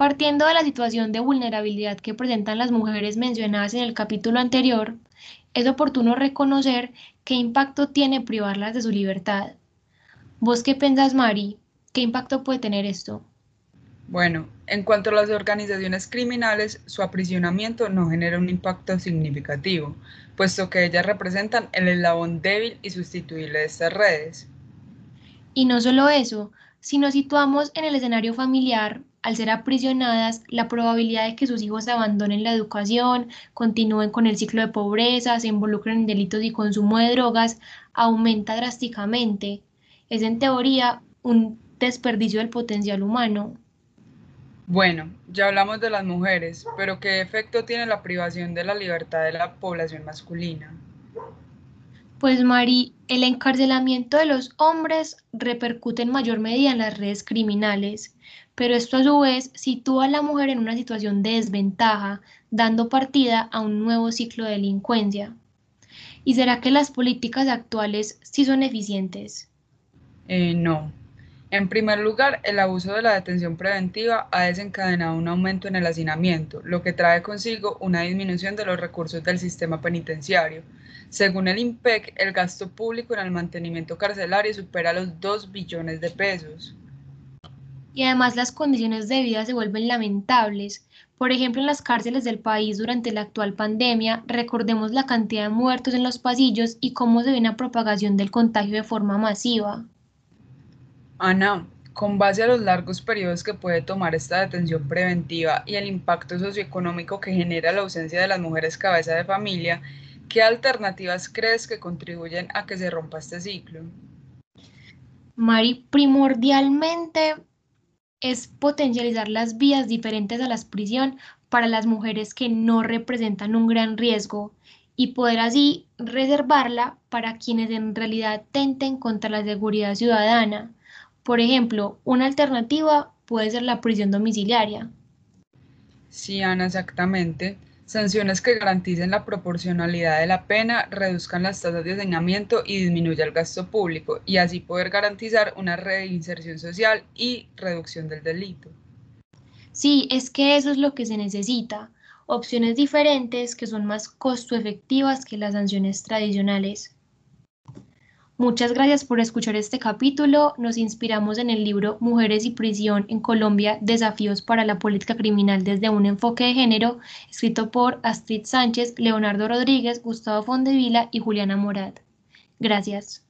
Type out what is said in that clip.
Partiendo de la situación de vulnerabilidad que presentan las mujeres mencionadas en el capítulo anterior, es oportuno reconocer qué impacto tiene privarlas de su libertad. ¿Vos qué pensás, Mari? ¿Qué impacto puede tener esto? Bueno, en cuanto a las organizaciones criminales, su aprisionamiento no genera un impacto significativo, puesto que ellas representan el eslabón débil y sustituible de estas redes. Y no solo eso, si nos situamos en el escenario familiar, al ser aprisionadas, la probabilidad de que sus hijos abandonen la educación, continúen con el ciclo de pobreza, se involucren en delitos y consumo de drogas, aumenta drásticamente. Es en teoría un desperdicio del potencial humano. Bueno, ya hablamos de las mujeres, pero ¿qué efecto tiene la privación de la libertad de la población masculina? Pues Mari, el encarcelamiento de los hombres repercute en mayor medida en las redes criminales, pero esto a su vez sitúa a la mujer en una situación de desventaja, dando partida a un nuevo ciclo de delincuencia. ¿Y será que las políticas actuales sí son eficientes? Eh, no, en primer lugar, el abuso de la detención preventiva ha desencadenado un aumento en el hacinamiento, lo que trae consigo una disminución de los recursos del sistema penitenciario. Según el IMPEC, el gasto público en el mantenimiento carcelario supera los 2 billones de pesos. Y además las condiciones de vida se vuelven lamentables. Por ejemplo, en las cárceles del país durante la actual pandemia, recordemos la cantidad de muertos en los pasillos y cómo se ve una propagación del contagio de forma masiva. Ana, con base a los largos periodos que puede tomar esta detención preventiva y el impacto socioeconómico que genera la ausencia de las mujeres cabeza de familia, ¿qué alternativas crees que contribuyen a que se rompa este ciclo? Mari, primordialmente es potencializar las vías diferentes a la prisión para las mujeres que no representan un gran riesgo y poder así reservarla para quienes en realidad tenten contra la seguridad ciudadana por ejemplo, una alternativa puede ser la prisión domiciliaria. Sí, Ana, exactamente. Sanciones que garanticen la proporcionalidad de la pena, reduzcan las tasas de hacinamiento y disminuyan el gasto público, y así poder garantizar una reinserción social y reducción del delito. Sí, es que eso es lo que se necesita. Opciones diferentes que son más costo efectivas que las sanciones tradicionales. Muchas gracias por escuchar este capítulo. Nos inspiramos en el libro Mujeres y Prisión en Colombia, Desafíos para la Política Criminal desde un enfoque de género, escrito por Astrid Sánchez, Leonardo Rodríguez, Gustavo Fondevila y Juliana Morat. Gracias.